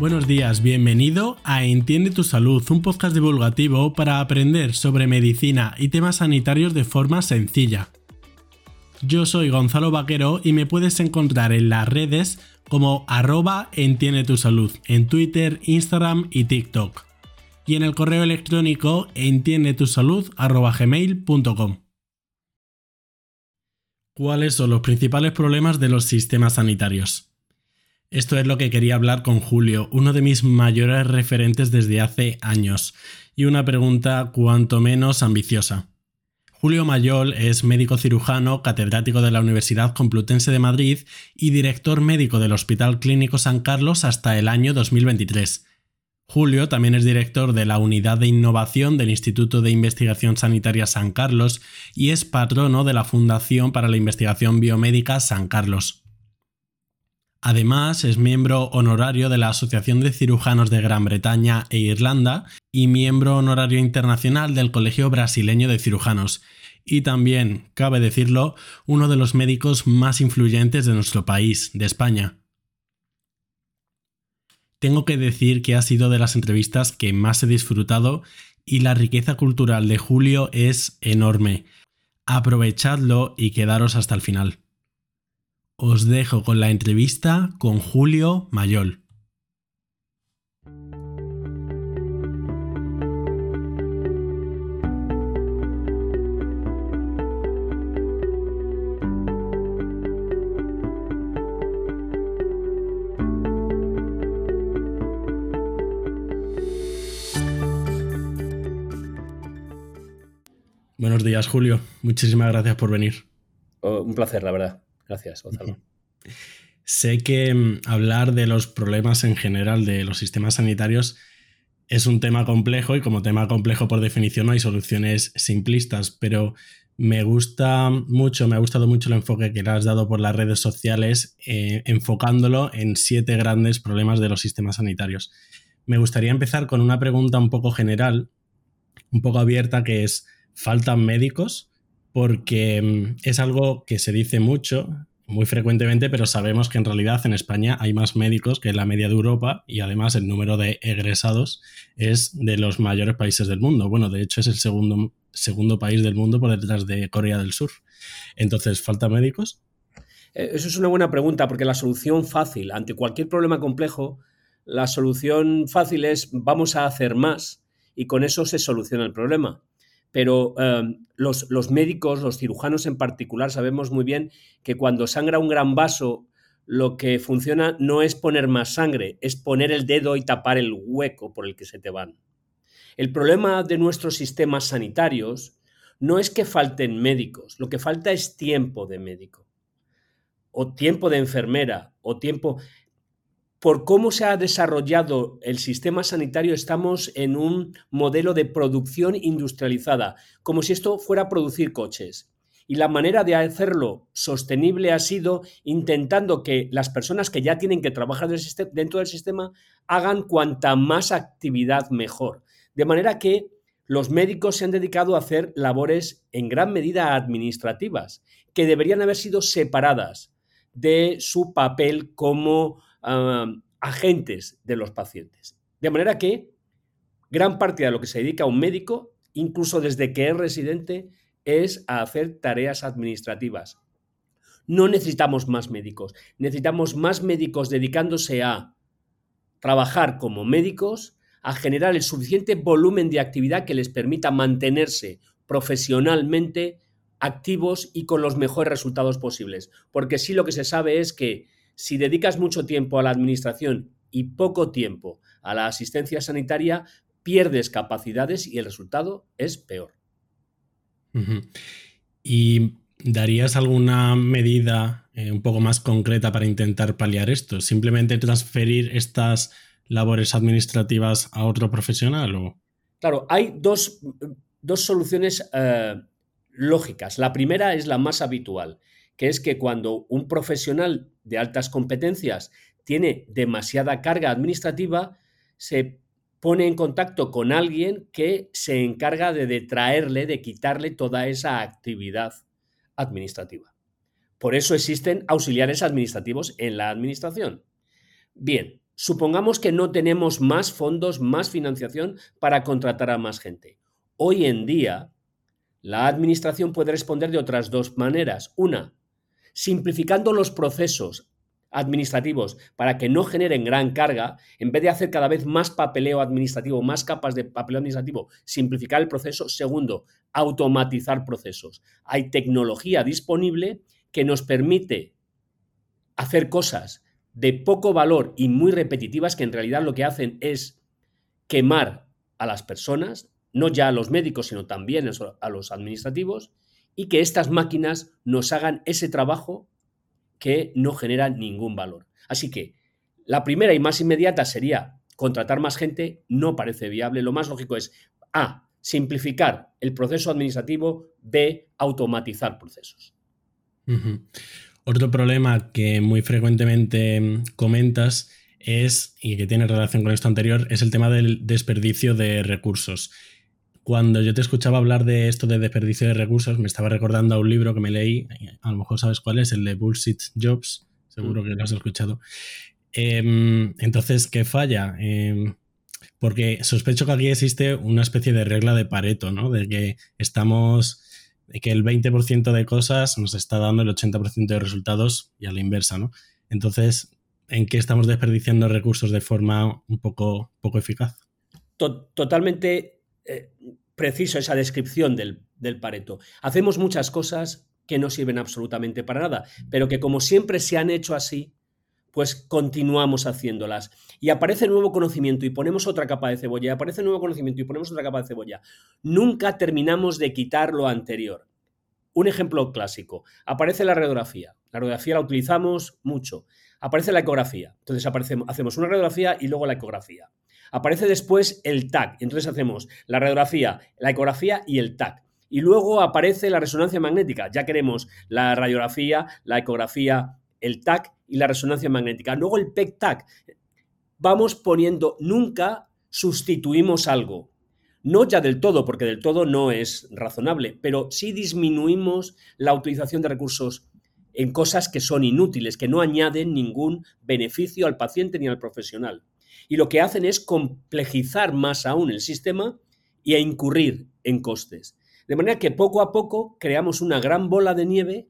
Buenos días, bienvenido a Entiende tu Salud, un podcast divulgativo para aprender sobre medicina y temas sanitarios de forma sencilla. Yo soy Gonzalo Vaquero y me puedes encontrar en las redes como arroba Entiende tu Salud, en Twitter, Instagram y TikTok. Y en el correo electrónico entiendetusalud.gmail.com ¿Cuáles son los principales problemas de los sistemas sanitarios? Esto es lo que quería hablar con Julio, uno de mis mayores referentes desde hace años, y una pregunta cuanto menos ambiciosa. Julio Mayol es médico cirujano, catedrático de la Universidad Complutense de Madrid y director médico del Hospital Clínico San Carlos hasta el año 2023. Julio también es director de la Unidad de Innovación del Instituto de Investigación Sanitaria San Carlos y es patrono de la Fundación para la Investigación Biomédica San Carlos. Además, es miembro honorario de la Asociación de Cirujanos de Gran Bretaña e Irlanda y miembro honorario internacional del Colegio Brasileño de Cirujanos. Y también, cabe decirlo, uno de los médicos más influyentes de nuestro país, de España. Tengo que decir que ha sido de las entrevistas que más he disfrutado y la riqueza cultural de Julio es enorme. Aprovechadlo y quedaros hasta el final os dejo con la entrevista con Julio Mayol. Buenos días, Julio. Muchísimas gracias por venir. Oh, un placer, la verdad. Gracias, Gonzalo. Sé que mm, hablar de los problemas en general de los sistemas sanitarios es un tema complejo y como tema complejo por definición no hay soluciones simplistas, pero me gusta mucho, me ha gustado mucho el enfoque que le has dado por las redes sociales, eh, enfocándolo en siete grandes problemas de los sistemas sanitarios. Me gustaría empezar con una pregunta un poco general, un poco abierta, que es, ¿faltan médicos? Porque mm, es algo que se dice mucho, muy frecuentemente, pero sabemos que en realidad en España hay más médicos que en la media de Europa y además el número de egresados es de los mayores países del mundo. Bueno, de hecho es el segundo, segundo país del mundo por detrás de Corea del Sur. Entonces, ¿falta médicos? Eh, eso es una buena pregunta porque la solución fácil ante cualquier problema complejo, la solución fácil es vamos a hacer más y con eso se soluciona el problema pero em, los, médicos, los cirujanos en particular, sabemos muy bien que cuando sangra un gran vaso, lo que funciona no es poner más sangre, es poner el dedo y tapar el hueco por el que se te van. El problema de nuestros sistemas sanitarios no es que falten médicos, lo que falta es tiempo de médico, o tiempo de enfermera, o tiempo por cómo se ha desarrollado el sistema sanitario, estamos en un modelo de producción industrializada, como si esto fuera a producir coches. Y la manera de hacerlo sostenible ha sido intentando que las personas que ya tienen que trabajar dentro del sistema hagan cuanta más actividad mejor. De manera que los médicos se han dedicado a hacer labores en gran medida administrativas, que deberían haber sido separadas de su papel como agentes de los pacientes. De manera que gran parte de lo que se dedica a un médico, incluso desde que es residente, es a hacer tareas administrativas. No necesitamos más médicos, necesitamos más médicos dedicándose a trabajar como médicos, a generar el suficiente volumen de actividad que les permita mantenerse profesionalmente activos y con los mejores resultados posibles. Porque sí lo que se sabe es que si dedicas mucho tiempo a la administración y poco tiempo a la asistencia sanitaria, pierdes capacidades y el resultado es peor. ¿Y darías alguna medida eh, un poco más concreta para intentar paliar esto? ¿Simplemente transferir estas labores administrativas a otro profesional? O? Claro, hay dos, soluciones eh, lógicas. La primera es la más habitual, que es que cuando un profesional de altas competencias tiene demasiada carga administrativa, se pone en contacto con alguien que se encarga de detraerle, de quitarle toda esa actividad administrativa. Por eso existen auxiliares administrativos en la administración. Bien, Supongamos que no tenemos más fondos, más financiación para contratar a más gente. Hoy en día, la administración puede responder de otras dos maneras. Una, simplificando los procesos administrativos para que no generen gran carga, en vez de hacer cada vez más papeleo administrativo, más capas de papeleo administrativo, simplificar el proceso. Segundo, automatizar procesos. Hay tecnología disponible que nos permite hacer cosas de poco valor y muy repetitivas que en realidad lo que hacen es quemar a las personas, no ya a los médicos, sino también a los administrativos, y que estas máquinas nos hagan ese trabajo que no genera ningún valor. Así que la primera y más inmediata sería contratar más gente, no parece viable. Lo más lógico es A, simplificar el proceso administrativo, B, automatizar procesos. Otro problema que muy frecuentemente comentas es, y que tiene relación con esto anterior, es el tema del desperdicio de recursos. Cuando yo te escuchaba hablar de esto de desperdicio de recursos, me estaba recordando a un libro que me leí, a lo mejor sabes cuál es, el de Bullshit Jobs, seguro mm. que lo has escuchado. Em, entonces, ¿qué falla? Em, porque sospecho que aquí existe una especie de regla de Pareto, ¿no? De que estamos que el 20% de cosas nos está dando el 80% de resultados y a la inversa, ¿no? Entonces, ¿en qué estamos desperdiciando recursos de forma un poco, poco eficaz? Totalmente eh, preciso esa descripción del, del Pareto. Hacemos muchas cosas que no sirven absolutamente para nada, pero que como siempre se han hecho así, pues continuamos haciéndolas. Y aparece nuevo conocimiento y ponemos otra capa de cebolla, y aparece nuevo conocimiento y ponemos otra capa de cebolla. Nunca terminamos de quitar lo anterior. Un ejemplo clásico. Aparece la radiografía. La radiografía la utilizamos mucho. Aparece la ecografía. Entonces hacemos una radiografía y luego la ecografía. Aparece después el TAC. Entonces hacemos la radiografía, la ecografía y el TAC. Y luego aparece la resonancia magnética. Ya queremos la radiografía, la ecografía, el TAC y la resonancia magnética. Luego el PEC-TAC. Vamos poniendo, nunca sustituimos algo. No ya del todo, porque del todo no es razonable, pero sí disminuimos la utilización de recursos en cosas que son inútiles, que no añaden ningún beneficio al paciente ni al profesional. Y lo que hacen es complejizar más aún el sistema y a incurrir en costes. De manera que poco a poco creamos una gran bola de nieve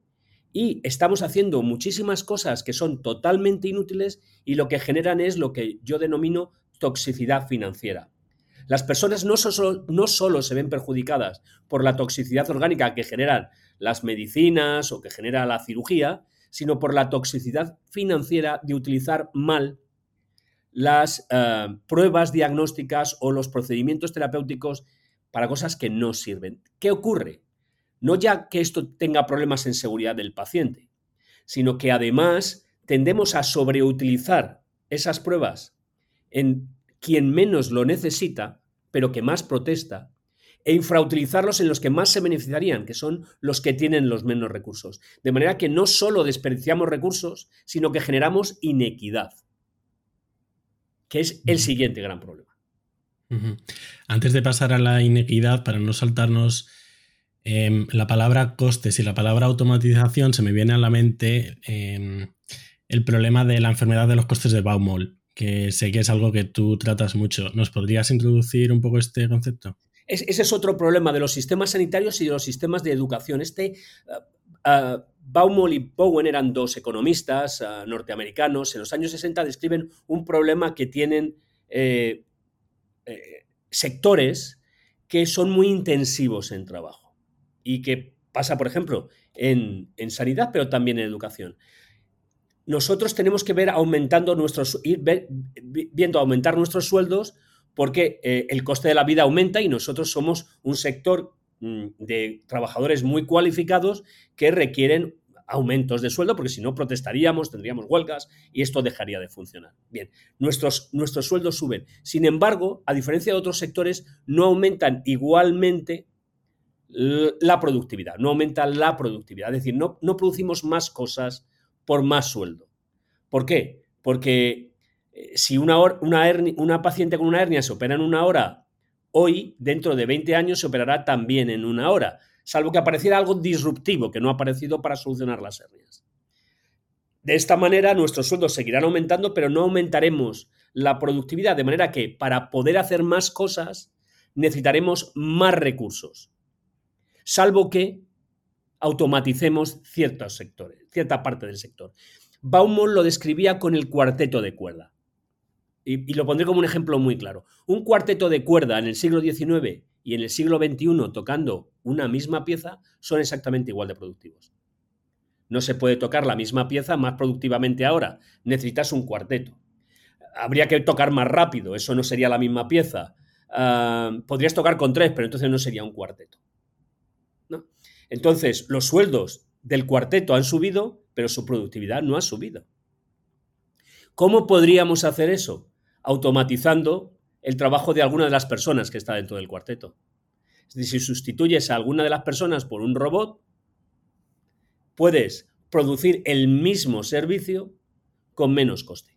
y estamos haciendo muchísimas cosas que son totalmente inútiles y lo que generan es lo que yo denomino toxicidad financiera. Las personas no, no solo se ven perjudicadas por la toxicidad orgánica que generan las medicinas o que genera la cirugía, sino por la toxicidad financiera de utilizar mal las eh, pruebas diagnósticas o los procedimientos terapéuticos para cosas que no sirven. ¿Qué ocurre? No ya que esto tenga problemas en seguridad del paciente, sino que además tendemos a sobreutilizar esas pruebas en quien menos lo necesita, pero que más protesta, e infrautilizarlos en los que más se beneficiarían, que son los que tienen los menos recursos. De manera que no solo desperdiciamos recursos, sino que generamos inequidad, que es el siguiente gran problema. Antes de pasar a la inequidad, para no saltarnos Em, la palabra costes y la palabra automatización se me viene a la mente em, el problema de la enfermedad de los costes de Baumol, que sé que es algo que tú tratas mucho. ¿Nos podrías introducir un poco este concepto? ese es otro problema de los sistemas sanitarios y de los sistemas de educación. Este, uh, Baumol y Bowen eran dos economistas uh, norteamericanos. En los años 60 describen un problema que tienen eh, eh, sectores que son muy intensivos en trabajo y que pasa, por ejemplo, en, sanidad, pero también en educación. Nosotros tenemos que ver aumentando nuestros, ir viendo aumentar nuestros sueldos porque eh, el coste de la vida aumenta y nosotros somos un sector de trabajadores muy cualificados que requieren aumentos de sueldo, porque si no protestaríamos, tendríamos huelgas y esto dejaría de funcionar. Bien, nuestros, nuestros sueldos suben. Sin embargo, a diferencia de otros sectores, no aumentan igualmente la productividad, no aumenta la productividad. Es decir, no, no producimos más cosas por más sueldo. ¿Por qué? Porque eh, si una, una, una paciente con una hernia se opera en una hora, hoy, dentro de 20 años, se operará también en una hora, salvo que apareciera algo disruptivo que no ha aparecido para solucionar las hernias. De esta manera, nuestros sueldos seguirán aumentando, pero no aumentaremos la productividad, de manera que para poder hacer más cosas necesitaremos más recursos, salvo que automaticemos ciertos sectores, cierta parte del sector. Baumol lo describía con el cuarteto de cuerda. Y, lo pondré como un ejemplo muy claro. Un cuarteto de cuerda en el siglo XIX y en el siglo XXI tocando una misma pieza son exactamente igual de productivos. No se puede tocar la misma pieza más productivamente ahora. Necesitas un cuarteto. Habría que tocar más rápido, eso no sería la misma pieza. Uh, podrías tocar con tres, pero entonces no sería un cuarteto. Entonces, los sueldos del cuarteto han subido, pero su productividad no ha subido. ¿Cómo podríamos hacer eso? Automatizando el trabajo de alguna de las personas que está dentro del cuarteto. Si sustituyes a alguna de las personas por un robot, puedes producir el mismo servicio con menos coste.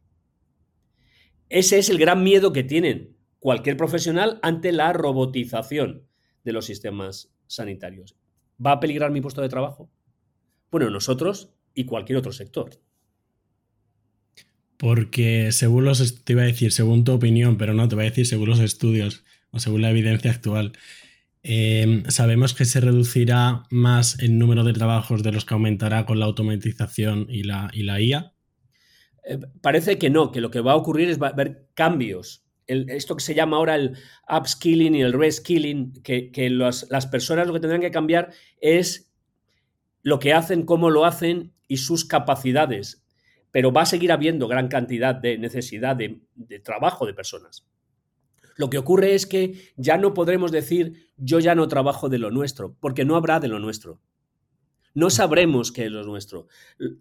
Ese es el gran miedo que tienen cualquier profesional ante la robotización de los sistemas sanitarios. ¿Va a peligrar mi puesto de trabajo? Bueno, nosotros y cualquier otro sector. Porque según los, te iba a decir, según tu opinión, pero no, te voy a decir según los estudios o según la evidencia actual, eh, sabemos que se reducirá más el número de trabajos de los que aumentará con la automatización y la, y la IA. Eh, parece que no, que lo que va a ocurrir es va a haber cambios. Esto que se llama ahora el upskilling y el reskilling, que, que las personas lo que tendrán que cambiar es lo que hacen, cómo lo hacen y sus capacidades. Pero va a seguir habiendo gran cantidad de necesidad de, trabajo de personas. Lo que ocurre es que ya no podremos decir yo ya no trabajo de lo nuestro, porque no habrá de lo nuestro. No sabremos qué es lo nuestro.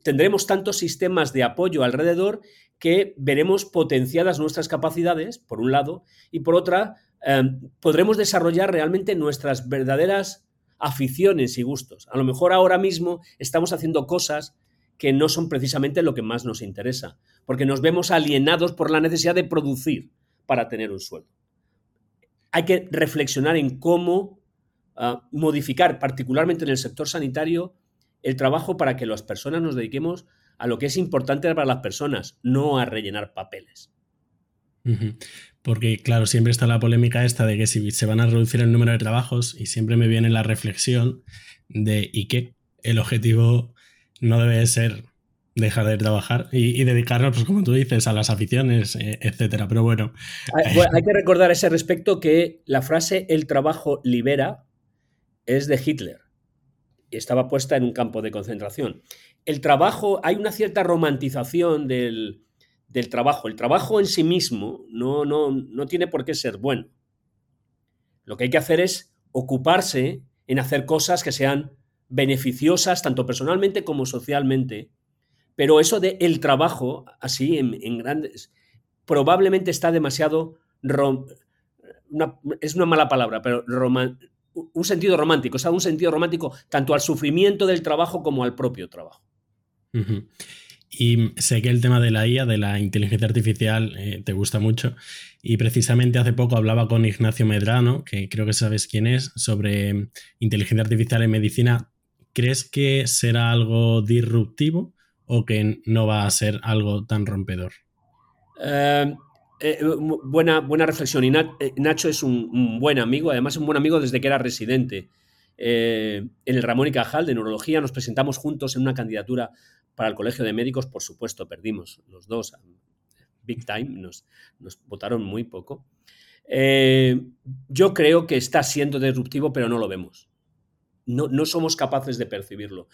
Tendremos tantos sistemas de apoyo alrededor que veremos potenciadas nuestras capacidades, por un lado, y por otra, eh, podremos desarrollar realmente nuestras verdaderas aficiones y gustos. A lo mejor ahora mismo estamos haciendo cosas que no son precisamente lo que más nos interesa, porque nos vemos alienados por la necesidad de producir para tener un sueldo hay que reflexionar en cómo uh, modificar, particularmente en el sector sanitario, el trabajo para que las personas nos dediquemos a lo que es importante para las personas, no a rellenar papeles. Porque, claro, siempre está la polémica esta de que si se van a reducir el número de trabajos y siempre me viene la reflexión de ¿y qué? El objetivo no debe ser dejar de trabajar y, dedicarnos, pues como tú dices, a las aficiones, eh, etcétera. Pero bueno. Hay, hay, que recordar a ese respecto que la frase el trabajo libera es de Hitler y estaba puesta en un campo de concentración. El trabajo, hay una cierta romantización del, del trabajo. El trabajo en sí mismo no, no, no tiene por qué ser bueno. Lo que hay que hacer es ocuparse en hacer cosas que sean beneficiosas tanto personalmente como socialmente pero eso de el trabajo, así en, grandes, probablemente está demasiado... es una mala palabra, pero un sentido romántico, o sea, un sentido romántico tanto al sufrimiento del trabajo como al propio trabajo. Y sé que el tema de la IA, de la inteligencia artificial, eh, te gusta mucho. Y precisamente hace poco hablaba con Ignacio Medrano, que creo que sabes quién es, sobre inteligencia artificial en medicina. ¿Crees que será algo disruptivo? o que no va a ser algo tan rompedor? Eh, eh, buena, buena reflexión. Y eh, Nacho es un, buen amigo, además un buen amigo desde que era residente. en el Ramón y Cajal de Neurología nos presentamos juntos en una candidatura para el Colegio de Médicos, por supuesto, perdimos los dos, big time, nos votaron muy poco. yo creo que está siendo disruptivo, pero no lo vemos. No, no somos capaces de percibirlo.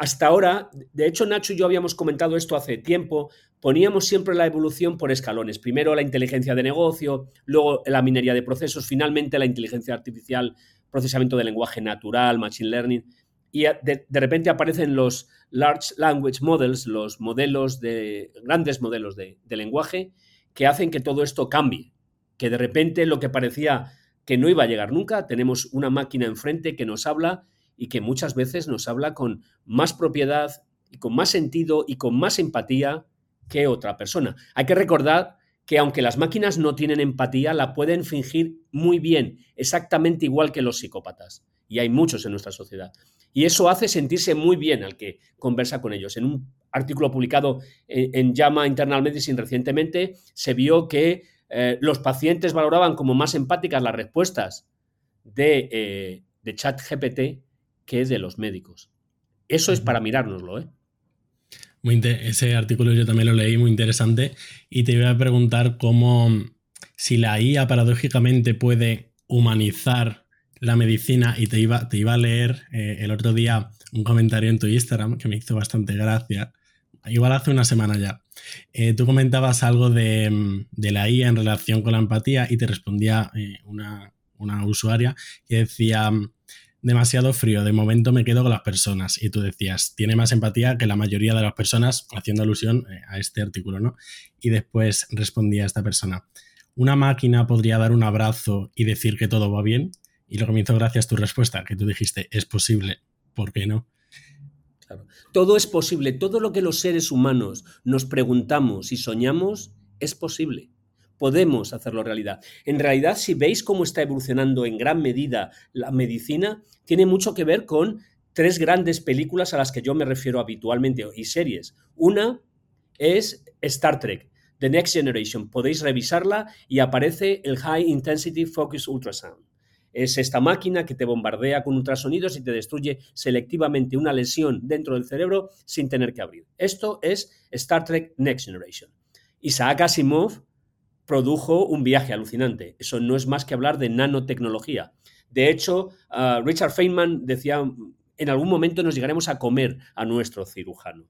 Hasta ahora, de hecho Nacho y yo habíamos comentado esto hace tiempo, poníamos siempre la evolución por escalones. Primero la inteligencia de negocio, luego la minería de procesos, finalmente la inteligencia artificial, procesamiento de lenguaje natural, machine learning. Y de, repente aparecen los large language models, los modelos de, grandes modelos de, de lenguaje, que hacen que todo esto cambie. Que de repente lo que parecía que no iba a llegar nunca, tenemos una máquina enfrente que nos habla y que muchas veces nos habla con más propiedad y con más sentido y con más empatía que otra persona. Hay que recordar que aunque las máquinas no tienen empatía, la pueden fingir muy bien, exactamente igual que los psicópatas. Y hay muchos en nuestra sociedad. Y eso hace sentirse muy bien al que conversa con ellos. En un artículo publicado en, JAMA Internal Medicine recientemente, se vio que eh, los pacientes valoraban como más empáticas las respuestas de, eh, de ChatGPT que de los médicos. Eso es para mirárnoslo, ¿eh? ese artículo yo también lo leí, muy interesante. Y te iba a preguntar cómo, si la IA paradójicamente puede humanizar la medicina, y te iba, te iba a leer eh, el otro día un comentario en tu Instagram que me hizo bastante gracia, igual hace una semana ya. Eh, tú comentabas algo de, la IA en relación con la empatía y te respondía eh, una, usuaria que decía demasiado frío, de momento me quedo con las personas. Y tú decías, tiene más empatía que la mayoría de las personas, haciendo alusión eh, a este artículo, ¿no? Y después respondía esta persona, ¿una máquina podría dar un abrazo y decir que todo va bien? Y lo comienzo gracias a tu respuesta, que tú dijiste, es posible, ¿por qué no? Todo es posible, todo lo que los seres humanos nos preguntamos y soñamos es posible podemos hacerlo realidad. En realidad, si veis cómo está evolucionando en gran medida la medicina, tiene mucho que ver con tres grandes películas a las que yo me refiero habitualmente y series. Una es Star Trek, The Next Generation. Podéis revisarla y aparece el High Intensity Focus Ultrasound. Es esta máquina que te bombardea con ultrasonidos y te destruye selectivamente una lesión dentro del cerebro sin tener que abrir. Esto es Star Trek Next Generation. Isaac Asimov produjo un viaje alucinante. Eso no es más que hablar de nanotecnología. De hecho, ah, Richard Feynman decía, en algún momento nos llegaremos a comer a nuestro cirujano.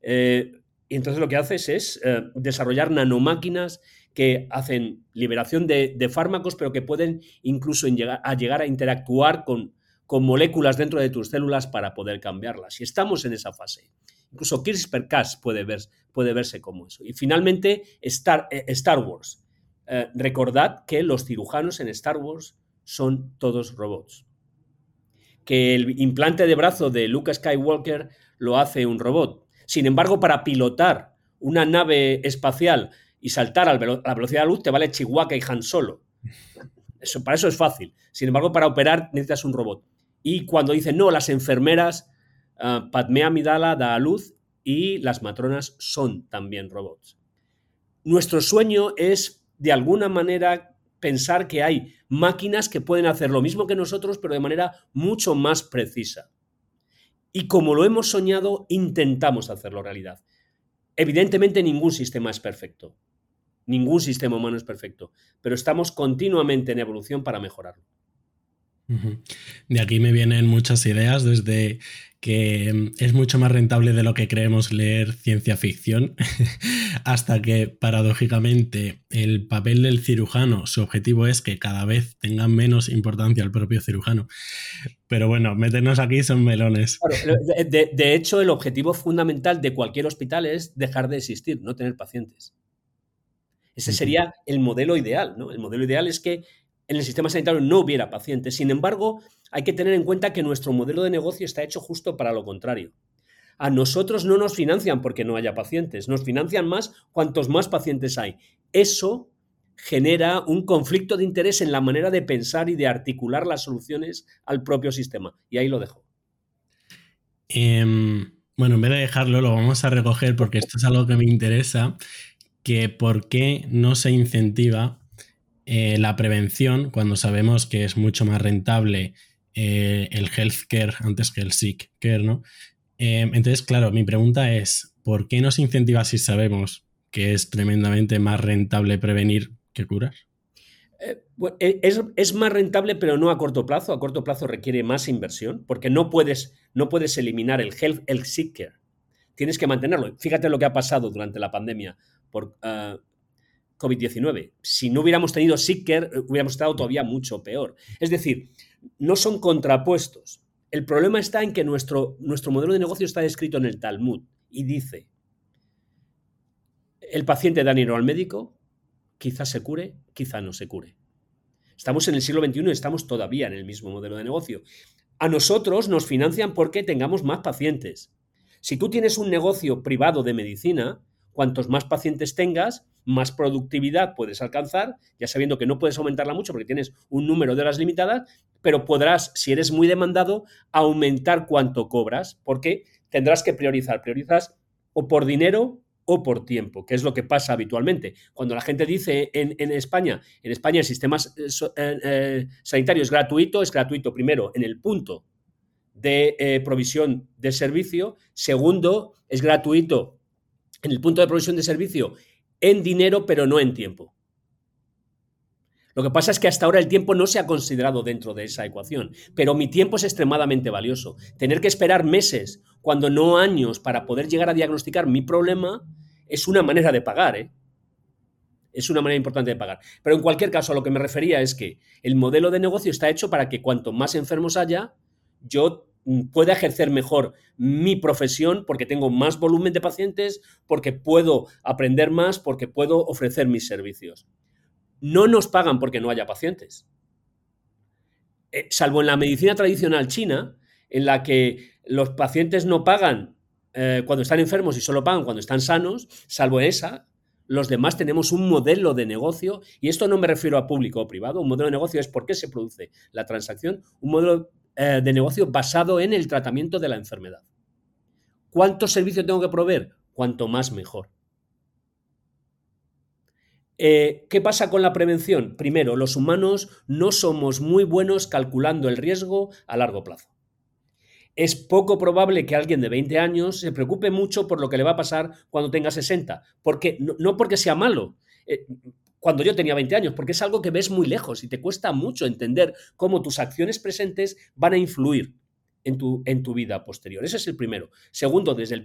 Eh, y entonces lo que haces es eh, desarrollar nanomáquinas que hacen liberación de, fármacos, pero que pueden incluso llegar, a interactuar con, moléculas dentro de tus células para poder cambiarlas. Y estamos en esa fase. Incluso CRISPR-Cas puede, puede, verse como eso. Y finalmente, Star, eh, Wars. Eh, recordad que los cirujanos en Star Wars son todos robots. Que el implante de brazo de Luke Skywalker lo hace un robot. Sin embargo, para pilotar una nave espacial y saltar a la velocidad de la luz te vale Chihuahua y Han Solo. Para eso es fácil. Sin embargo, para operar necesitas un robot. Y cuando dicen, no, las enfermeras Ah, Padme Amidala da a luz y las matronas son también robots. Nuestro sueño es, de alguna manera, pensar que hay máquinas que pueden hacer lo mismo que nosotros, pero de manera mucho más precisa. Y como lo hemos soñado, intentamos hacerlo realidad. Evidentemente ningún sistema es perfecto. Ningún sistema humano es perfecto, pero estamos continuamente en evolución para mejorarlo. De aquí me vienen muchas ideas, desde que mm, es mucho más rentable de lo que creemos leer ciencia ficción, hasta que paradójicamente el papel del cirujano, su objetivo es que cada vez tenga menos importancia el propio cirujano. Pero bueno, meternos aquí son melones. de, hecho, el objetivo fundamental de cualquier hospital es dejar de existir, no tener pacientes. Ese sería el modelo ideal, ¿no? El modelo ideal es que en el sistema sanitario no hubiera pacientes. Sin embargo, hay que tener en cuenta que nuestro modelo de negocio está hecho justo para lo contrario. A nosotros no nos financian porque no haya pacientes, nos financian más cuantos más pacientes hay. Eso genera un conflicto de interés en la manera de pensar y de articular las soluciones al propio sistema. Y ahí lo dejo. Em, bueno, en vez de dejarlo, lo vamos a recoger porque esto es algo que me interesa, que por qué no se incentiva eh, la prevención cuando sabemos que es mucho más rentable eh, el healthcare antes que el sick care, ¿no? Eh, entonces, claro, mi pregunta es, ¿por qué no se incentiva si sabemos que es tremendamente más rentable prevenir que curar? es, más rentable, pero no a corto plazo. A corto plazo requiere más inversión, porque no puedes, no puedes eliminar el health, el sick care. Tienes que mantenerlo. Fíjate lo que ha pasado durante la pandemia. Por, ah, COVID-19. Si no hubiéramos tenido Sicker, eh, hubiéramos estado todavía mucho peor. Es decir, no son contrapuestos. El problema está en que nuestro, nuestro modelo de negocio está descrito en el Talmud y dice, el paciente da dinero al médico, quizás se cure, quizá no se cure. Estamos en el siglo XXI y estamos todavía en el mismo modelo de negocio. A nosotros nos financian porque tengamos más pacientes. Si tú tienes un negocio privado de medicina, cuantos más pacientes tengas, más productividad puedes alcanzar, ya sabiendo que no puedes aumentarla mucho porque tienes un número de horas limitadas, pero podrás, si eres muy demandado, aumentar cuánto cobras, porque tendrás que priorizar. Priorizas o por dinero o por tiempo, que es lo que pasa habitualmente. Cuando la gente dice en, España, en España el sistema eh, eh, sanitario es gratuito, es gratuito primero en el punto de eh, provisión de servicio, segundo, es gratuito en el punto de provisión de servicio en dinero, pero no en tiempo. Lo que pasa es que hasta ahora el tiempo no se ha considerado dentro de esa ecuación, pero mi tiempo es extremadamente valioso. Tener que esperar meses, cuando no años, para poder llegar a diagnosticar mi problema, es una manera de pagar, ¿eh? Es una manera importante de pagar. Pero en cualquier caso, a lo que me refería es que el modelo de negocio está hecho para que cuanto más enfermos haya, yo pueda ejercer mejor mi profesión porque tengo más volumen de pacientes, porque puedo aprender más, porque puedo ofrecer mis servicios. No nos pagan porque no haya pacientes. Eh, salvo en la medicina tradicional china, en la que los pacientes no pagan eh, cuando están enfermos y solo pagan cuando están sanos, salvo esa, los demás tenemos un modelo de negocio, y esto no me refiero a público o privado, un modelo de negocio es por qué se produce la transacción, un modelo eh, de negocio basado en el tratamiento de la enfermedad. ¿Cuánto servicio tengo que proveer? Cuanto más mejor. Eh, ¿Qué pasa con la prevención? Primero, los humanos no somos muy buenos calculando el riesgo a largo plazo es poco probable que alguien de 20 años se preocupe mucho por lo que le va a pasar cuando tenga 60. Porque, no, porque sea malo. Eh, cuando yo tenía 20 años, porque es algo que ves muy lejos y te cuesta mucho entender cómo tus acciones presentes van a influir en tu, en tu vida posterior. Ese es el primero. Segundo, desde el,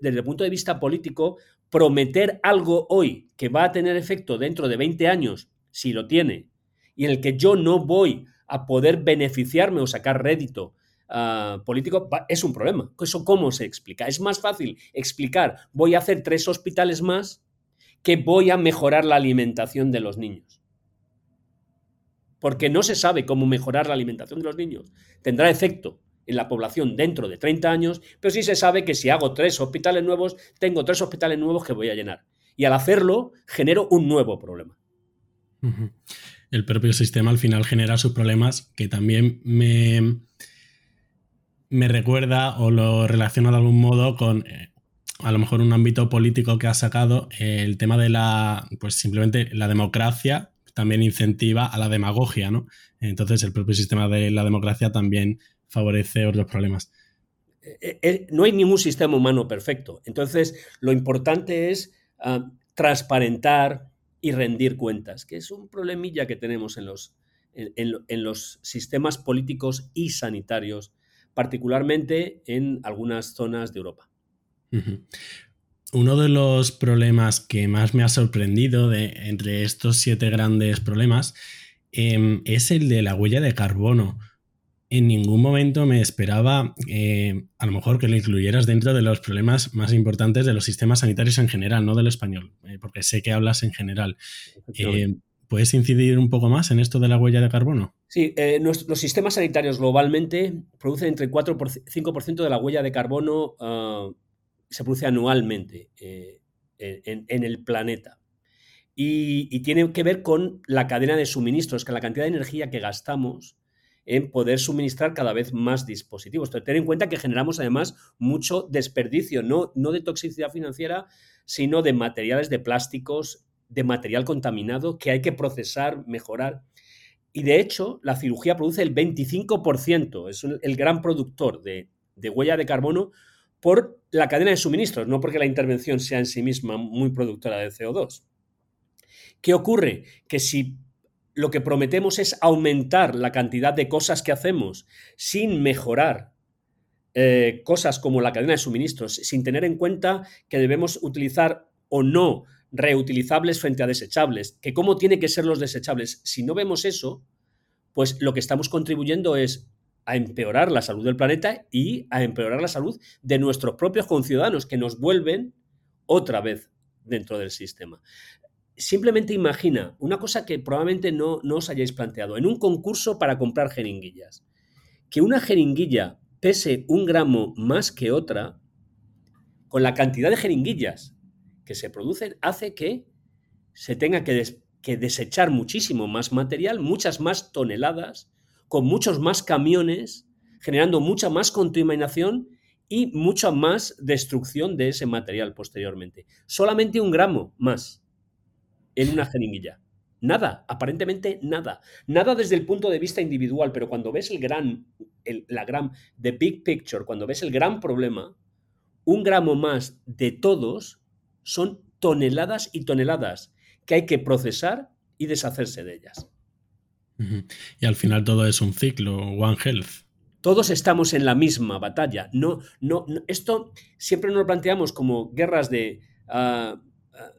desde el punto de vista político, prometer algo hoy que va a tener efecto dentro de 20 años, si lo tiene, y en el que yo no voy a poder beneficiarme o sacar rédito Ah, político es un problema. ¿Eso cómo se explica? Es más fácil explicar, voy a hacer tres hospitales más que voy a mejorar la alimentación de los niños. Porque no se sabe cómo mejorar la alimentación de los niños. Tendrá efecto en la población dentro de 30 años, pero sí se sabe que si hago tres hospitales nuevos, tengo tres hospitales nuevos que voy a llenar. Y al hacerlo, genero un nuevo problema. El propio sistema al final genera sus problemas que también me, me recuerda o lo relaciona de algún modo con eh, a lo mejor un ámbito político que ha sacado eh, el tema de la, pues simplemente la democracia también incentiva a la demagogia, ¿no? Entonces el propio sistema de la democracia también favorece otros problemas. Eh, no hay ningún sistema humano perfecto. Entonces lo importante es ah, transparentar y rendir cuentas, que es un problemilla que tenemos en los, en los sistemas políticos y sanitarios particularmente en algunas zonas de Europa. Uno de los problemas que más me ha sorprendido de entre estos siete grandes problemas em, es el de la huella de carbono. En ningún momento me esperaba, eh, a lo mejor, que lo incluyeras dentro de los problemas más importantes de los sistemas sanitarios en general, no del español, eh, porque sé que hablas en general. ¿Puedes incidir un poco más en esto de la huella de carbono? Sí, eh, los sistemas sanitarios globalmente producen entre 4 y 5% de la huella de carbono, uh, se produce anualmente eh, en, el planeta. Y, tiene que ver con la cadena de suministros, con la cantidad de energía que gastamos en poder suministrar cada vez más dispositivos. ten en cuenta que generamos además mucho desperdicio, no, no de toxicidad financiera, sino de materiales de plásticos, de material contaminado que hay que procesar, mejorar. Y de hecho, la cirugía produce el 25%, es el gran productor de, huella de carbono por la cadena de suministros, no porque la intervención sea en sí misma muy productora de CO2. ¿Qué ocurre? Que si lo que prometemos es aumentar la cantidad de cosas que hacemos sin mejorar eh, cosas como la cadena de suministros, sin tener en cuenta que debemos utilizar o no reutilizables frente a desechables, que cómo tiene que ser los desechables. Si no vemos eso, pues lo que estamos contribuyendo es a empeorar la salud del planeta y a empeorar la salud de nuestros propios conciudadanos que nos vuelven otra vez dentro del sistema. Simplemente imagina una cosa que probablemente no, no os hayáis planteado. En un concurso para comprar jeringuillas, que una jeringuilla pese un gramo más que otra, con la cantidad de jeringuillas que se producen hace que se tenga que, desechar muchísimo más material, muchas más toneladas, con muchos más camiones, generando mucha más contaminación y mucha más destrucción de ese material posteriormente. Solamente un gramo más en una jeringuilla. Nada, aparentemente nada. Nada desde el punto de vista individual, pero cuando ves el gran, la gran, the big picture, cuando ves el gran problema, un gramo más de todos son toneladas y toneladas que hay que procesar y deshacerse de ellas. Y al final todo es un ciclo, One Health. Todos estamos en la misma batalla. No, no, esto siempre nos lo planteamos como guerras de ah, ah,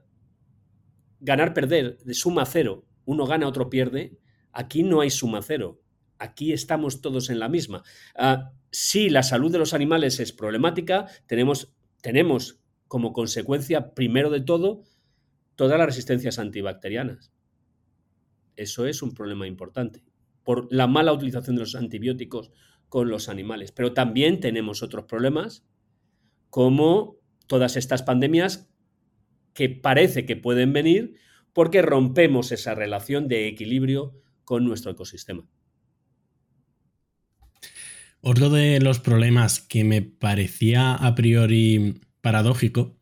ganar-perder, de suma cero. Uno gana, otro pierde. Aquí no hay suma cero. Aquí estamos todos en la misma. Ah, si la salud de los animales es problemática, tenemos, tenemos como consecuencia, primero de todo, todas las resistencias antibacterianas. Eso es un problema importante por la mala utilización de los antibióticos con los animales. Pero también tenemos otros problemas, como todas estas pandemias que parece que pueden venir porque rompemos esa relación de equilibrio con nuestro ecosistema. Otro de los problemas que me parecía a priori paradójico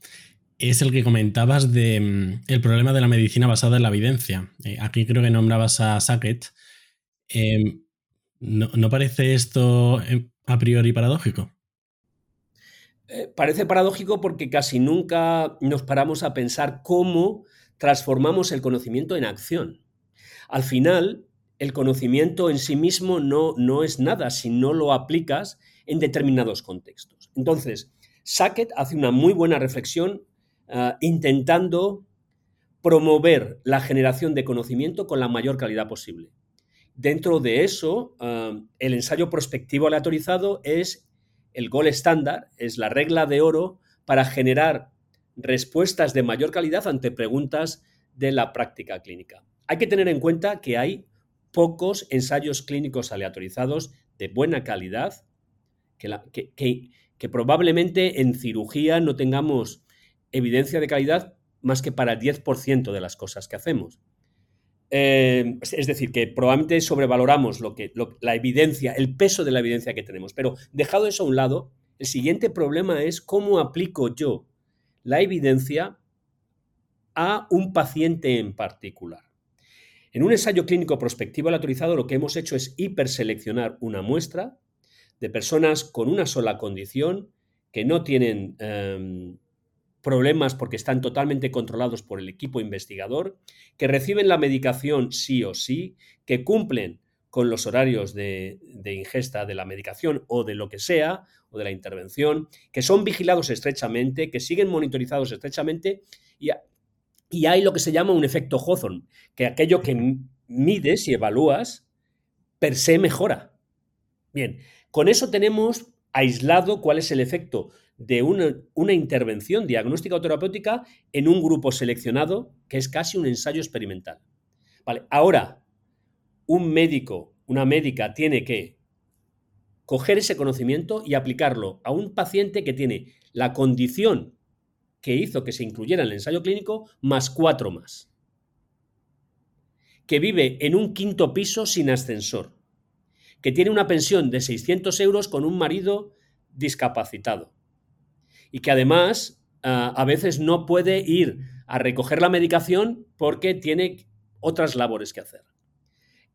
es el que comentabas de mm, el problema de la medicina basada en la evidencia. Eh, aquí creo que nombrabas a Sackett. Em, ¿no, parece esto em, a priori paradójico? Eh, parece paradójico porque casi nunca nos paramos a pensar cómo transformamos el conocimiento en acción. Al final, el conocimiento en sí mismo no, no es nada si no lo aplicas en determinados contextos. Entonces, Sackett hace una muy buena reflexión ah, intentando promover la generación de conocimiento con la mayor calidad posible. Dentro de eso, ah, el ensayo prospectivo aleatorizado es el gol estándar, es la regla de oro para generar respuestas de mayor calidad ante preguntas de la práctica clínica. Hay que tener en cuenta que hay pocos ensayos clínicos aleatorizados de buena calidad que, que, probablemente en cirugía no tengamos evidencia de calidad más que para el 10% de las cosas que hacemos. Eh, es decir, que probablemente sobrevaloramos lo que, la evidencia, el peso de la evidencia que tenemos. Pero dejado eso a un lado, el siguiente problema es cómo aplico yo la evidencia a un paciente en particular. En un ensayo clínico prospectivo aleatorizado lo que hemos hecho es hiperseleccionar una muestra de personas con una sola condición que no tienen em, problemas porque están totalmente controlados por el equipo investigador, que reciben la medicación sí o sí, que cumplen con los horarios de, ingesta de la medicación o de lo que sea, o de la intervención, que son vigilados estrechamente, que siguen monitorizados estrechamente, y, y hay lo que se llama un efecto Hawthorne, que aquello que mides y evalúas per se mejora. Bien, con eso tenemos aislado cuál es el efecto de una, intervención diagnóstica o terapéutica en un grupo seleccionado que es casi un ensayo experimental. Vale, ahora, un médico, una médica tiene que coger ese conocimiento y aplicarlo a un paciente que tiene la condición que hizo que se incluyera en el ensayo clínico más cuatro más. Que vive en un quinto piso sin ascensor. Que tiene una pensión de 600 euros con un marido discapacitado. Y que además ah, a veces no puede ir a recoger la medicación porque tiene otras labores que hacer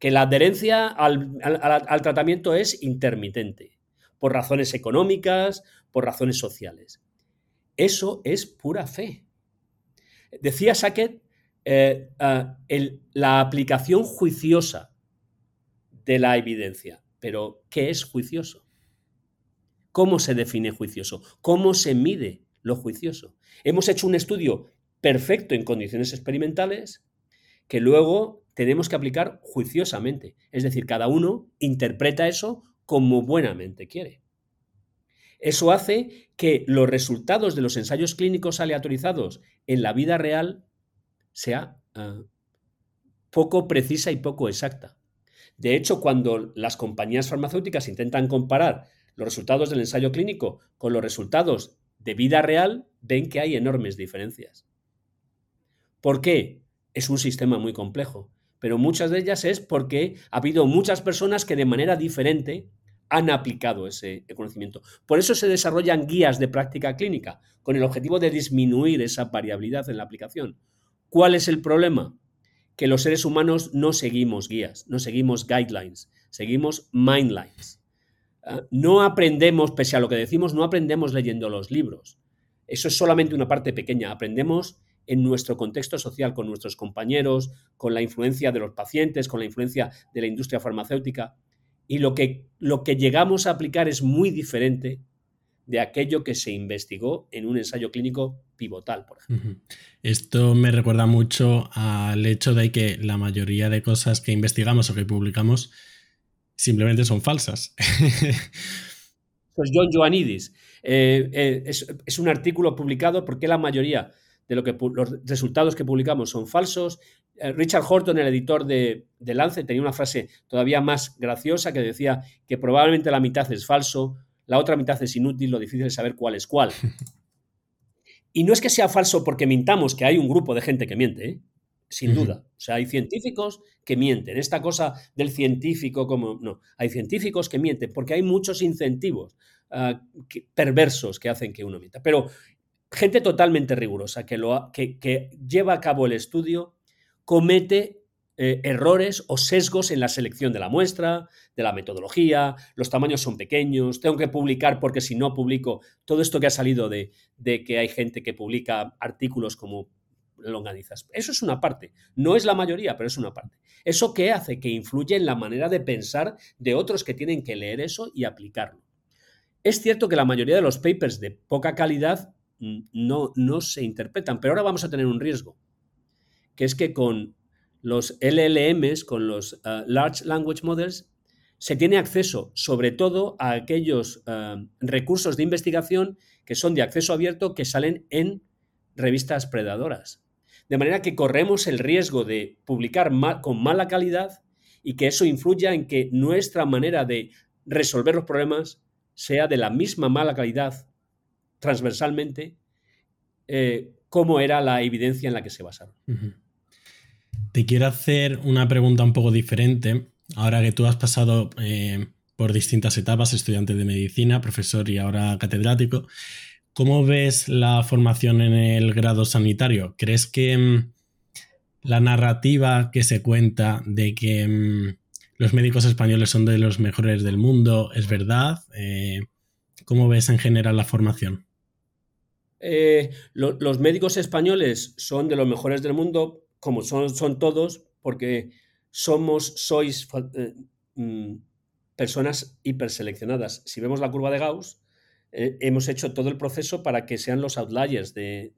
que la adherencia al, tratamiento es intermitente, por razones económicas, por razones sociales. Eso es pura fe. Decía Sackett, eh, ah, la aplicación juiciosa de la evidencia. Pero, ¿qué es juicioso? ¿Cómo se define juicioso? ¿Cómo se mide lo juicioso? Hemos hecho un estudio perfecto en condiciones experimentales que luego tenemos que aplicar juiciosamente. Es decir, cada uno interpreta eso como buenamente quiere. Eso hace que los resultados de los ensayos clínicos aleatorizados en la vida real sea ah, poco precisa y poco exacta. De hecho, cuando las compañías farmacéuticas intentan comparar los resultados del ensayo clínico con los resultados de vida real, ven que hay enormes diferencias. ¿Por qué? Es un sistema muy complejo pero muchas de ellas es porque ha habido muchas personas que de manera diferente han aplicado ese conocimiento. Por eso se desarrollan guías de práctica clínica, con el objetivo de disminuir esa variabilidad en la aplicación. ¿Cuál es el problema? Que los seres humanos no seguimos guías, no seguimos guidelines, seguimos mindlines. Ah, no aprendemos, pese a lo que decimos, no aprendemos leyendo los libros. Eso es solamente una parte pequeña. Aprendemos en nuestro contexto social, con nuestros compañeros, con la influencia de los pacientes, con la influencia de la industria farmacéutica. Y lo que, lo que llegamos a aplicar es muy diferente de aquello que se investigó en un ensayo clínico pivotal, por ejemplo. Esto me recuerda mucho al hecho de que la mayoría de cosas que investigamos o que publicamos simplemente son falsas. Pues John Joannidis. Eh, eh, es, un artículo publicado porque la mayoría de lo que, los resultados que publicamos son falsos. Eh, Richard Horton, el editor de, de Lance, tenía una frase todavía más graciosa que decía que probablemente la mitad es falso, la otra mitad es inútil, lo difícil es saber cuál es cuál. Y no es que sea falso porque mintamos, que hay un grupo de gente que miente, sin duda. O sea, hay científicos que mienten. Esta cosa del científico como... No, hay científicos que mienten porque hay muchos incentivos ah, perversos que hacen que uno mienta. Pero gente totalmente rigurosa que, lo, que, lleva a cabo el estudio comete eh, errores o sesgos en la selección de la muestra, de la metodología, los tamaños son pequeños, tengo que publicar porque si no publico, todo esto que ha salido de, de que hay gente que publica artículos como longanizas. Eso es una parte, no es la mayoría, pero es una parte. ¿Eso qué hace? Que influye en la manera de pensar de otros que tienen que leer eso y aplicarlo. Es cierto que la mayoría de los papers de poca calidad no, no se interpretan. Pero ahora vamos a tener un riesgo, que es que con los LLMs, con los uh, Large Language Models, se tiene acceso sobre todo a aquellos uh, recursos de investigación que son de acceso abierto que salen en revistas predadoras. De manera que corremos el riesgo de publicar con mala calidad y que eso influya en que nuestra manera de resolver los problemas sea de la misma mala calidad transversalmente eh, cómo era la evidencia en la que se basaron. Te quiero hacer una pregunta un poco diferente. Ahora que tú has pasado eh, por distintas etapas, estudiante de medicina, profesor y ahora catedrático, ¿cómo ves la formación en el grado sanitario? ¿Crees que mm, la narrativa que se cuenta de que mm, los médicos españoles son de los mejores del mundo es verdad? Eh, ¿Cómo ves en general la formación? Eh, los médicos españoles son de los mejores del mundo, como son, todos, porque somos, sois eh, mm, personas hiperseleccionadas. Si vemos la curva de Gauss, eh, hemos hecho todo el proceso para que sean los outliers de,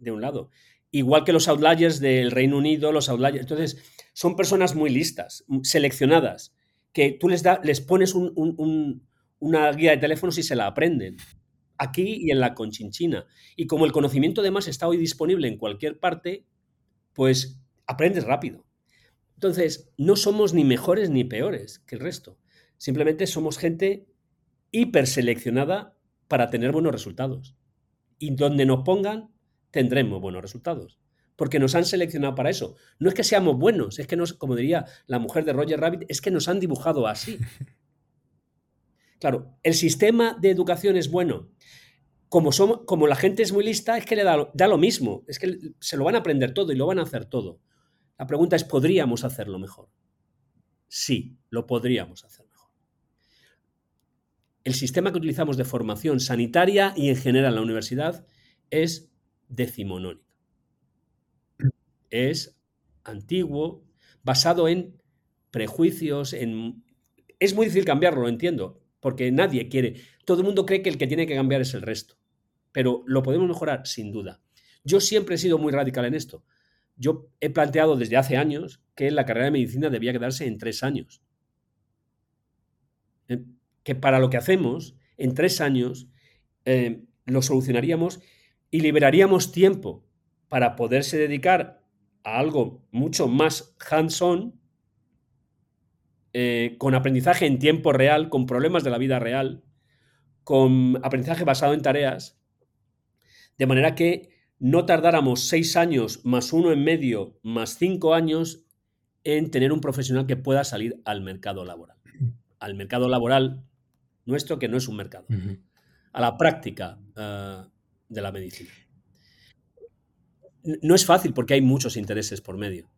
un lado. Igual que los outliers del Reino Unido, los outliers. Entonces, son personas muy listas, seleccionadas, que tú les, da, les pones una guía de teléfonos y se la aprenden aquí y en la Conchinchina. Y como el conocimiento además está hoy disponible en cualquier parte, pues aprendes rápido. Entonces, no somos ni mejores ni peores que el resto. Simplemente somos gente hiperseleccionada para tener buenos resultados. Y donde nos pongan, tendremos buenos resultados. Porque nos han seleccionado para eso. No es que seamos buenos, es que nos, como diría la mujer de Roger Rabbit, es que nos han dibujado así. Claro, el sistema de educación es bueno. Como, somos, como la gente es muy lista, es que le da, da, lo mismo. Es que se lo van a aprender todo y lo van a hacer todo. La pregunta es, ¿podríamos hacerlo mejor? Sí, lo podríamos hacer. El sistema que utilizamos de formación sanitaria y en general en la universidad es decimonónico. Es antiguo, basado en prejuicios, en... Es muy difícil cambiarlo, lo entiendo, porque nadie quiere. Todo el mundo cree que el que tiene que cambiar es el resto, pero lo podemos mejorar sin duda. Yo siempre he sido muy radical en esto. Yo he planteado desde hace años que la carrera de medicina debía quedarse en tres años. Eh, que para lo que hacemos, en tres años, eh, lo solucionaríamos y liberaríamos tiempo para poderse dedicar a algo mucho más hands-on eh, con aprendizaje en tiempo real, con problemas de la vida real, con aprendizaje basado en tareas, de manera que no tardáramos seis años más uno en medio más cinco años en tener un profesional que pueda salir al mercado laboral. Al mercado laboral nuestro que no es un mercado, a la práctica eh, de la medicina. No es fácil porque hay muchos intereses por medio.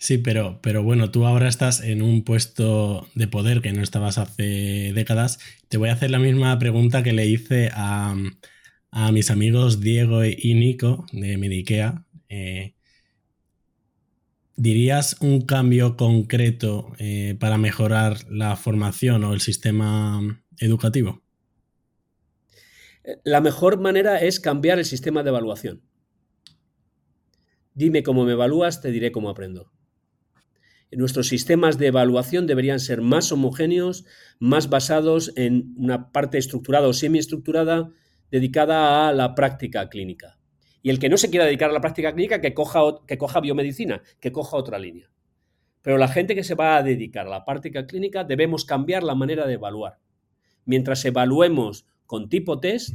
Sí, pero, pero bueno, tú ahora estás en un puesto de poder que no estabas hace décadas. Te voy a hacer la misma pregunta que le hice a, mis amigos Diego y Nico de Medikea. Eh, ¿Dirías un cambio concreto eh, para mejorar la formación o el sistema educativo? La mejor manera es cambiar el sistema de evaluación. Dime cómo me evalúas, te diré cómo aprendo. Nuestros sistemas de evaluación deberían ser más homogéneos, más basados en una parte estructurada o semiestructurada dedicada a la práctica clínica. Y el que no se quiera dedicar a la práctica clínica, que coja, que coja biomedicina, que coja otra línea. Pero la gente que se va a dedicar a la práctica clínica debemos cambiar la manera de evaluar. Mientras evaluemos con tipo test,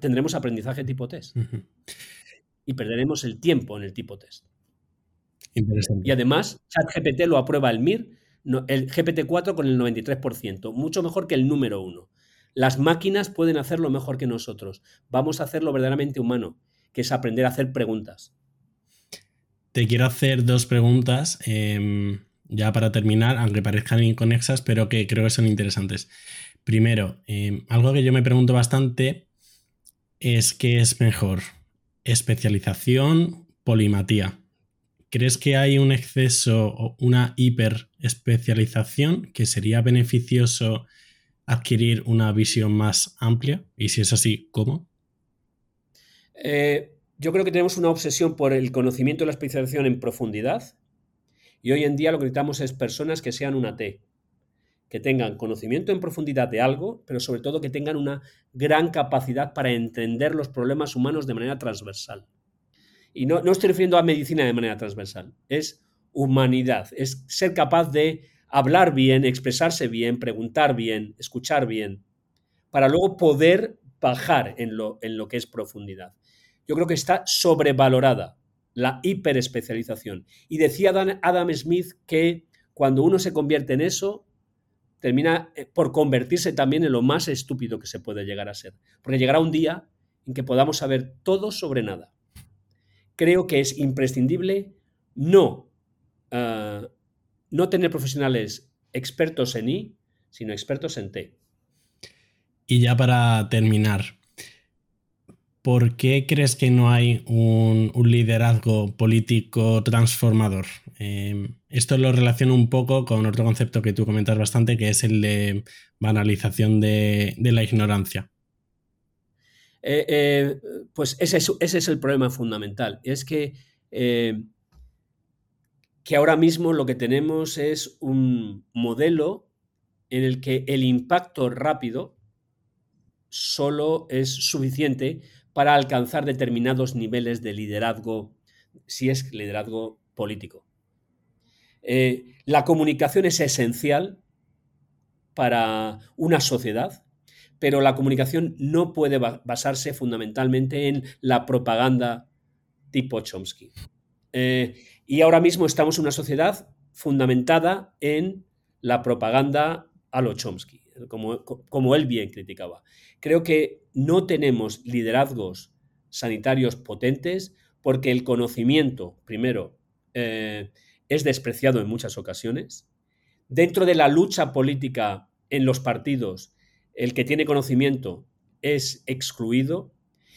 tendremos aprendizaje tipo test. Y perderemos el tiempo en el tipo test. Y además, ChatGPT lo aprueba el MIR, el GPT-4 con el 93%, mucho mejor que el número uno. Las máquinas pueden hacerlo mejor que nosotros. Vamos a hacerlo verdaderamente humano, que es aprender a hacer preguntas. Te quiero hacer dos preguntas, em, ya para terminar, aunque parezcan inconexas, pero que creo que son interesantes. Primero, em, algo que yo me pregunto bastante es qué es mejor, especialización, polimatía. ¿Crees que hay un exceso o una hiperespecialización que sería beneficioso adquirir una visión más amplia? Y si es así, ¿cómo? Eh, yo creo que tenemos una obsesión por el conocimiento y la especialización en profundidad. Y hoy en día lo que necesitamos es personas que sean una T, que tengan conocimiento en profundidad de algo, pero sobre todo que tengan una gran capacidad para entender los problemas humanos de manera transversal. Y no, no estoy refiriendo a medicina de manera transversal, es humanidad, es ser capaz de hablar bien, expresarse bien, preguntar bien, escuchar bien, para luego poder bajar en lo, en lo que es profundidad. Yo creo que está sobrevalorada la hiperespecialización. Y decía Adam Smith que cuando uno se convierte en eso, termina eh, por convertirse también en lo más estúpido que se puede llegar a ser. Porque llegará un día en que podamos saber todo sobre nada. Creo que es imprescindible no ah, no tener profesionales expertos en I, sino expertos en T. Y ya para terminar, ¿por qué crees que no hay un, liderazgo político transformador? Em, esto lo relaciono un poco con otro concepto que tú comentas bastante, que es el de banalización de, la ignorancia. Eh, eh, pues ese es, el problema fundamental. Es que eh, que ahora mismo lo que tenemos es un modelo en el que el impacto rápido solo es suficiente para alcanzar determinados niveles de liderazgo, si es liderazgo político. Eh, la comunicación es esencial para una sociedad, pero la comunicación no puede basarse fundamentalmente en la propaganda tipo Chomsky. Eh, y ahora mismo estamos en una sociedad fundamentada en la propaganda a lo Chomsky, como, como él bien criticaba. Creo que no tenemos liderazgos sanitarios potentes porque el conocimiento, primero, eh, es despreciado en muchas ocasiones. Dentro de la lucha política en los partidos, el que tiene conocimiento es excluido.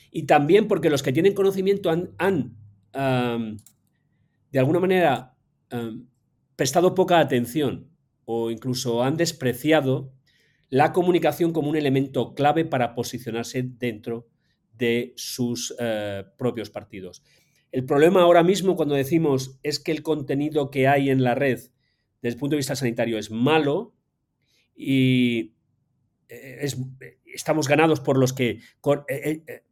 Y también porque los que tienen conocimiento han, de alguna manera prestado poca atención o incluso han despreciado la comunicación como un elemento clave para posicionarse dentro de sus eh, propios partidos. El problema ahora mismo cuando decimos es que el contenido que hay en la red desde el punto de vista sanitario es malo y eh, estamos ganados por los que eh,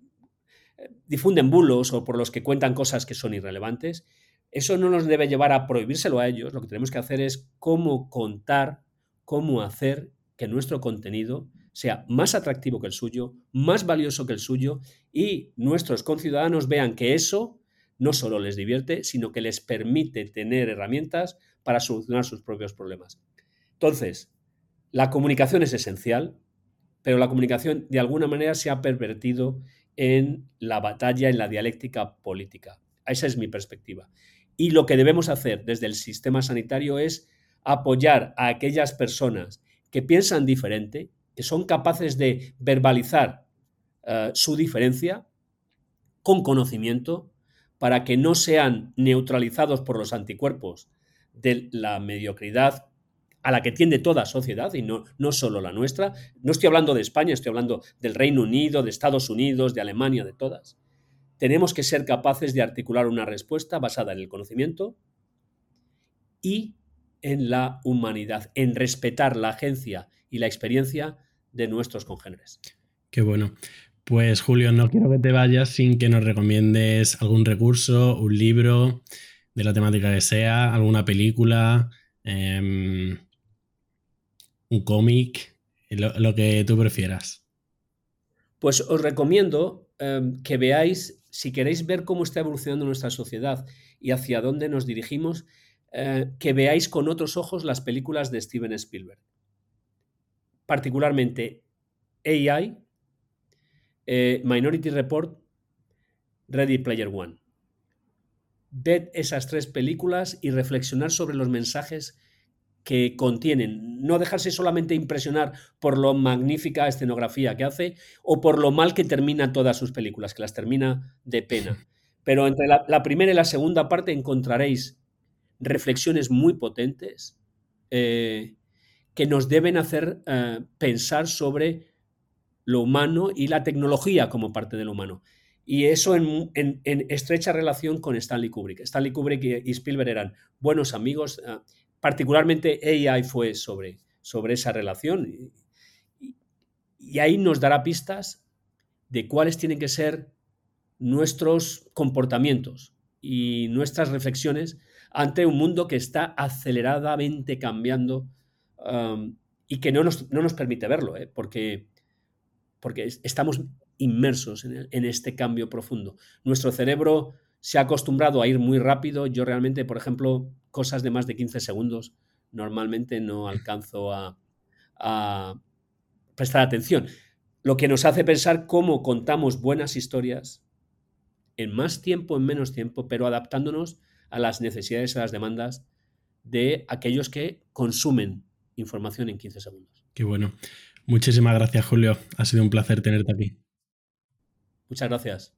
difunden bulos o por los que cuentan cosas que son irrelevantes eso no nos debe llevar a prohibírselo a ellos. Lo que tenemos que hacer es cómo contar, cómo hacer que nuestro contenido sea más atractivo que el suyo, más valioso que el suyo y nuestros conciudadanos vean que eso no solo les divierte, sino que les permite tener herramientas para solucionar sus propios problemas. Entonces, la comunicación es esencial, pero la comunicación de alguna manera se ha pervertido en la batalla, en la dialéctica política. Esa es mi perspectiva. Y lo que debemos hacer desde el sistema sanitario es apoyar a aquellas personas que piensan diferente, que son capaces de verbalizar eh, su diferencia con conocimiento para que no sean neutralizados por los anticuerpos de la mediocridad a la que tiende toda sociedad y no, no solo la nuestra. No estoy hablando de España, estoy hablando del Reino Unido, de Estados Unidos, de Alemania, de todas. Tenemos que ser capaces de articular una respuesta basada en el conocimiento y en la humanidad, en respetar la agencia y la experiencia de nuestros congéneres. Qué bueno. Pues Julio, no quiero que te vayas sin que nos recomiendes algún recurso, un libro de la temática que sea, alguna película, em, un cómic, lo, que tú prefieras. Pues os recomiendo em, que veáis, si queréis ver cómo está evolucionando nuestra sociedad y hacia dónde nos dirigimos, eh, que veáis con otros ojos las películas de Steven Spielberg. Particularmente AI, eh, Minority Report, Ready Player One. Ved esas tres películas y reflexionar sobre los mensajes que contienen. No dejarse solamente impresionar por lo magnífica escenografía que hace o por lo mal que termina todas sus películas, que las termina de pena. Pero entre la primera y la segunda parte encontraréis reflexiones muy potentes eh, que nos deben hacer eh, pensar sobre lo humano y la tecnología como parte de lo humano. Y eso en, estrecha relación con Stanley Kubrick. Stanley Kubrick y Spielberg eran buenos amigos, eh, particularmente AI fue sobre, sobre esa relación. y ahí nos dará pistas de cuáles tienen que ser nuestros comportamientos y nuestras reflexiones ante un mundo que está aceleradamente cambiando um, y que no nos, no nos permite verlo, ¿eh? porque, porque estamos inmersos en, este cambio profundo. Nuestro cerebro se ha acostumbrado a ir muy rápido. Yo realmente, por ejemplo, cosas de más de 15 segundos normalmente no alcanzo a prestar atención. Lo que nos hace pensar cómo contamos buenas historias en más tiempo, en menos tiempo, pero adaptándonos a las necesidades, a las demandas de aquellos que consumen información en 15 segundos. Qué bueno. Muchísimas gracias, Julio. Ha sido un placer tenerte aquí. Muchas gracias.